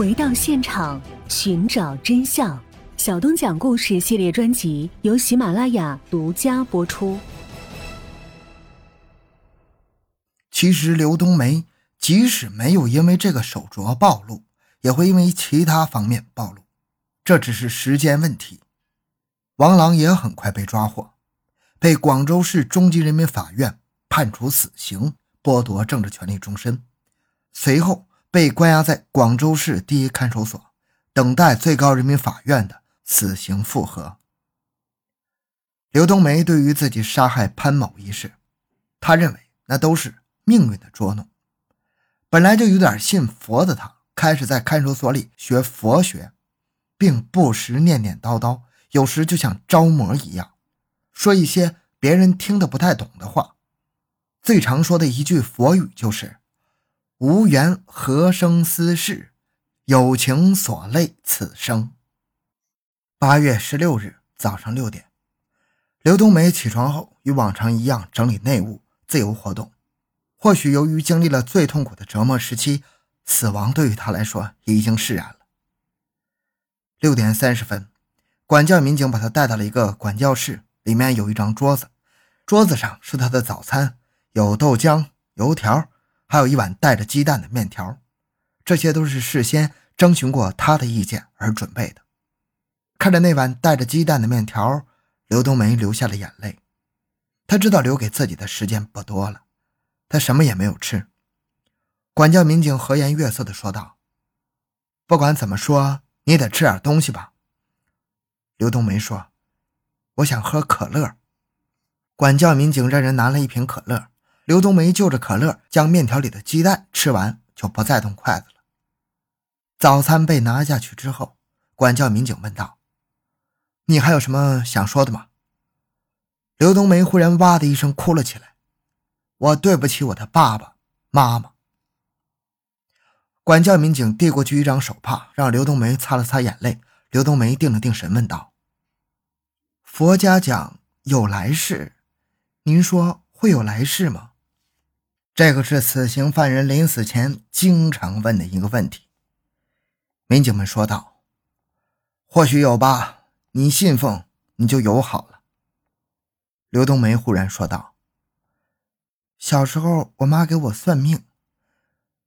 回到现场，寻找真相。小东讲故事系列专辑由喜马拉雅独家播出。其实刘冬梅即使没有因为这个手镯暴露，也会因为其他方面暴露，这只是时间问题。王朗也很快被抓获，被广州市中级人民法院判处死刑，剥夺政治权利终身。随后被关押在广州市第一看守所，等待最高人民法院的。死刑复核。刘冬梅对于自己杀害潘某一事，他认为那都是命运的捉弄。本来就有点信佛的他，开始在看守所里学佛学，并不时念念叨叨，有时就像招魔一样，说一些别人听得不太懂的话。最常说的一句佛语就是“无缘何生斯事，有情所累此生”。八月十六日早上六点，刘冬梅起床后与往常一样整理内务，自由活动。或许由于经历了最痛苦的折磨时期，死亡对于她来说已经释然了。六点三十分，管教民警把她带到了一个管教室，里面有一张桌子，桌子上是她的早餐，有豆浆、油条，还有一碗带着鸡蛋的面条，这些都是事先征询过他的意见而准备的。看着那碗带着鸡蛋的面条，刘冬梅流下了眼泪。她知道留给自己的时间不多了，她什么也没有吃。管教民警和颜悦色地说道：“不管怎么说，你得吃点东西吧。”刘冬梅说：“我想喝可乐。”管教民警让人拿了一瓶可乐。刘冬梅就着可乐将面条里的鸡蛋吃完，就不再动筷子了。早餐被拿下去之后，管教民警问道。你还有什么想说的吗？刘冬梅忽然哇的一声哭了起来。我对不起我的爸爸妈妈。管教民警递过去一张手帕，让刘冬梅擦了擦眼泪。刘冬梅定了定神，问道：“佛家讲有来世，您说会有来世吗？”这个是死刑犯人临死前经常问的一个问题。民警们说道：“或许有吧。”你信奉，你就有好了。刘冬梅忽然说道：“小时候，我妈给我算命，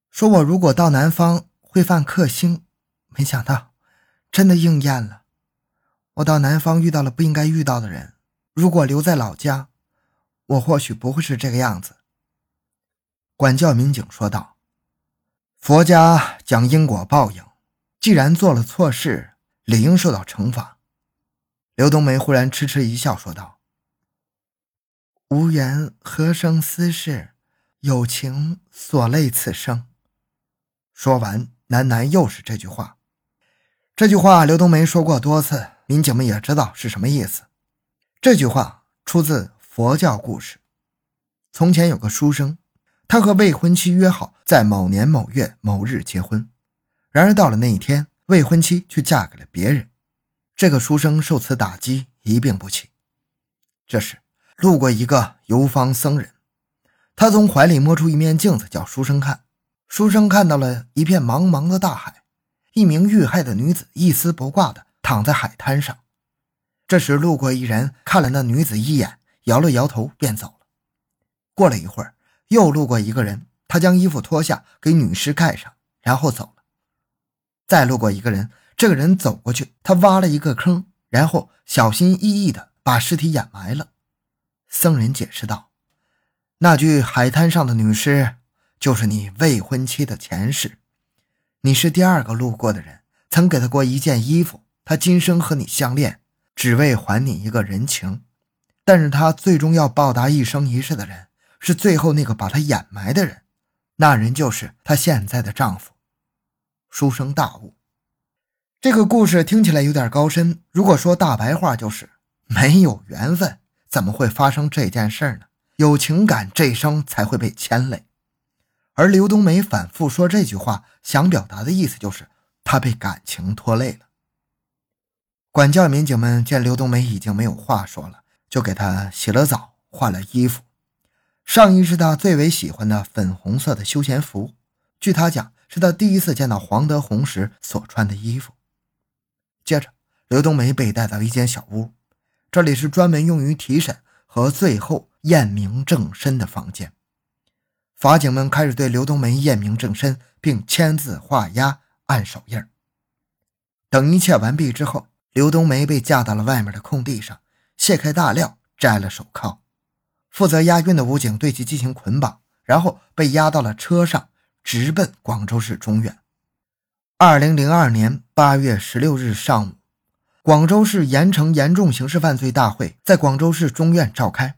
说我如果到南方会犯克星，没想到真的应验了。我到南方遇到了不应该遇到的人，如果留在老家，我或许不会是这个样子。”管教民警说道：“佛家讲因果报应，既然做了错事，理应受到惩罚。”刘冬梅忽然痴痴一笑，说道：“无缘何生斯事，有情所累此生。”说完，喃喃又是这句话。这句话刘冬梅说过多次，民警们也知道是什么意思。这句话出自佛教故事。从前有个书生，他和未婚妻约好在某年某月某日结婚，然而到了那一天，未婚妻却嫁给了别人。这个书生受此打击，一病不起。这时，路过一个游方僧人，他从怀里摸出一面镜子，叫书生看。书生看到了一片茫茫的大海，一名遇害的女子一丝不挂的躺在海滩上。这时，路过一人看了那女子一眼，摇了摇头，便走了。过了一会儿，又路过一个人，他将衣服脱下给女尸盖上，然后走了。再路过一个人。这个人走过去，他挖了一个坑，然后小心翼翼地把尸体掩埋了。僧人解释道：“那具海滩上的女尸，就是你未婚妻的前世。你是第二个路过的人，曾给她过一件衣服。她今生和你相恋，只为还你一个人情。但是她最终要报答一生一世的人，是最后那个把她掩埋的人。那人就是她现在的丈夫。”书生大悟。这个故事听起来有点高深。如果说大白话，就是没有缘分，怎么会发生这件事呢？有情感，这一生才会被牵累。而刘冬梅反复说这句话，想表达的意思就是她被感情拖累了。管教民警们见刘冬梅已经没有话说了，就给她洗了澡，换了衣服。上衣是他最为喜欢的粉红色的休闲服，据他讲是他第一次见到黄德宏时所穿的衣服。接着，刘冬梅被带到一间小屋，这里是专门用于提审和最后验明正身的房间。法警们开始对刘冬梅验明正身，并签字画押、按手印。等一切完毕之后，刘冬梅被架到了外面的空地上，卸开大料，摘了手铐。负责押运的武警对其进行捆绑，然后被押到了车上，直奔广州市中院。二零零二年八月十六日上午，广州市盐城严重刑事犯罪大会在广州市中院召开，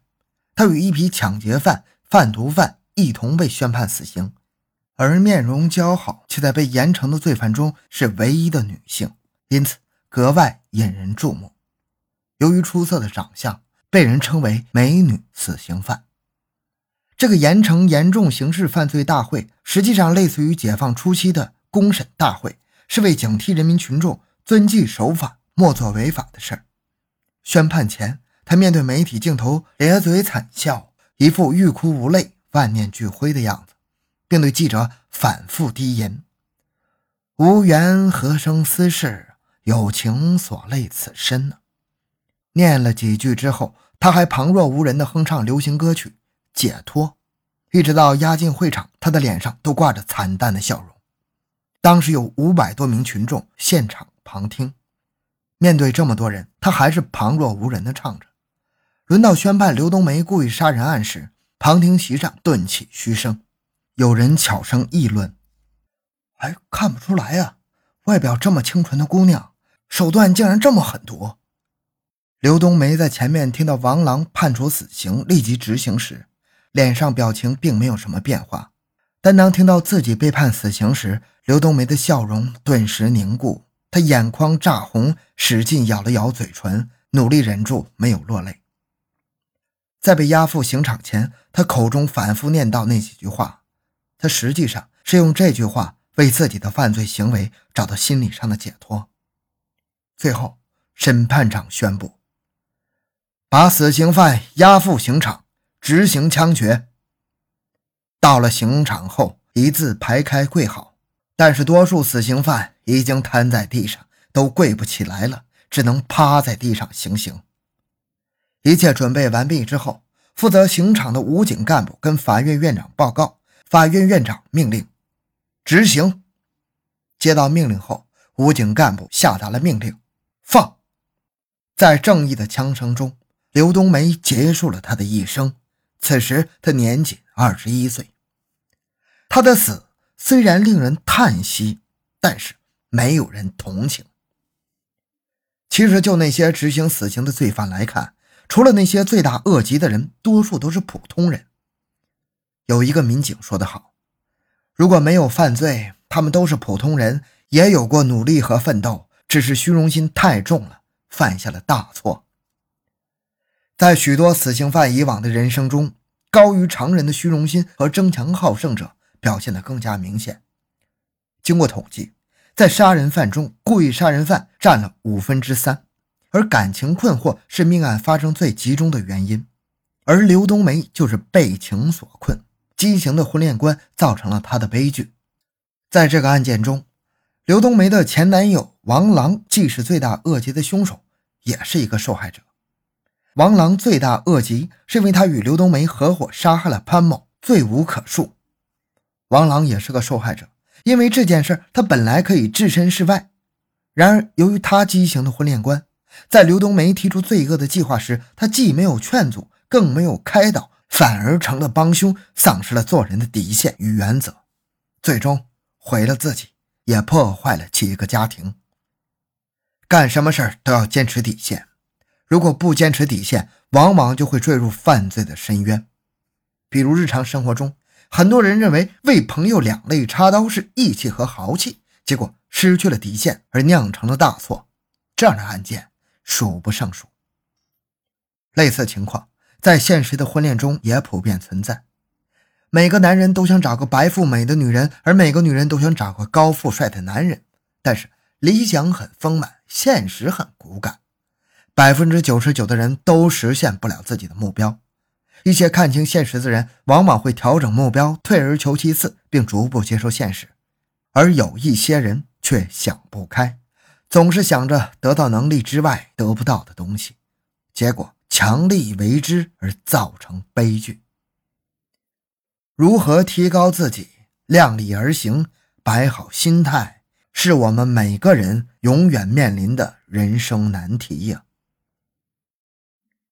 他与一批抢劫犯、贩毒犯一同被宣判死刑，而面容姣好却在被严惩的罪犯中是唯一的女性，因此格外引人注目。由于出色的长相。被人称为“美女死刑犯”。这个盐城严重刑事犯罪大会，实际上类似于解放初期的公审大会，是为警惕人民群众遵纪守法、莫做违法的事儿。宣判前，他面对媒体镜头咧嘴惨笑，一副欲哭无泪、万念俱灰的样子，并对记者反复低吟：“无缘何生私事，有情所累此身呢？”念了几句之后。他还旁若无人地哼唱流行歌曲《解脱》，一直到押进会场，他的脸上都挂着惨淡的笑容。当时有五百多名群众现场旁听，面对这么多人，他还是旁若无人地唱着。轮到宣判刘冬梅故意杀人案时，旁听席上顿起嘘声，有人悄声议论：“哎，看不出来呀，外表这么清纯的姑娘，手段竟然这么狠毒。”刘冬梅在前面听到王朗判处死刑，立即执行时，脸上表情并没有什么变化。但当听到自己被判死刑时，刘冬梅的笑容顿时凝固，她眼眶炸红，使劲咬了咬嘴唇，努力忍住没有落泪。在被押赴刑场前，她口中反复念叨那几句话，她实际上是用这句话为自己的犯罪行为找到心理上的解脱。最后，审判长宣布。把死刑犯押赴刑场执行枪决。到了刑场后，一字排开跪好，但是多数死刑犯已经瘫在地上，都跪不起来了，只能趴在地上行刑。一切准备完毕之后，负责刑场的武警干部跟法院院长报告，法院院长命令执行。接到命令后，武警干部下达了命令：放。在正义的枪声中。刘冬梅结束了她的一生。此时她年仅二十一岁。她的死虽然令人叹息，但是没有人同情。其实，就那些执行死刑的罪犯来看，除了那些罪大恶极的人，多数都是普通人。有一个民警说得好：“如果没有犯罪，他们都是普通人，也有过努力和奋斗，只是虚荣心太重了，犯下了大错。”在许多死刑犯以往的人生中，高于常人的虚荣心和争强好胜者表现得更加明显。经过统计，在杀人犯中，故意杀人犯占了五分之三，而感情困惑是命案发生最集中的原因。而刘冬梅就是被情所困，畸形的婚恋观造成了她的悲剧。在这个案件中，刘冬梅的前男友王狼既是罪大恶极的凶手，也是一个受害者。王朗罪大恶极，是因为他与刘冬梅合伙杀害了潘某，罪无可恕。王朗也是个受害者，因为这件事他本来可以置身事外，然而由于他畸形的婚恋观，在刘冬梅提出罪恶的计划时，他既没有劝阻，更没有开导，反而成了帮凶，丧失了做人的底线与原则，最终毁了自己，也破坏了几个家庭。干什么事都要坚持底线。如果不坚持底线，往往就会坠入犯罪的深渊。比如日常生活中，很多人认为为朋友两肋插刀是义气和豪气，结果失去了底线而酿成了大错。这样的案件数不胜数。类似情况在现实的婚恋中也普遍存在。每个男人都想找个白富美的女人，而每个女人都想找个高富帅的男人。但是理想很丰满，现实很骨感。百分之九十九的人都实现不了自己的目标，一些看清现实的人往往会调整目标，退而求其次，并逐步接受现实；而有一些人却想不开，总是想着得到能力之外得不到的东西，结果强力为之而造成悲剧。如何提高自己，量力而行，摆好心态，是我们每个人永远面临的人生难题呀。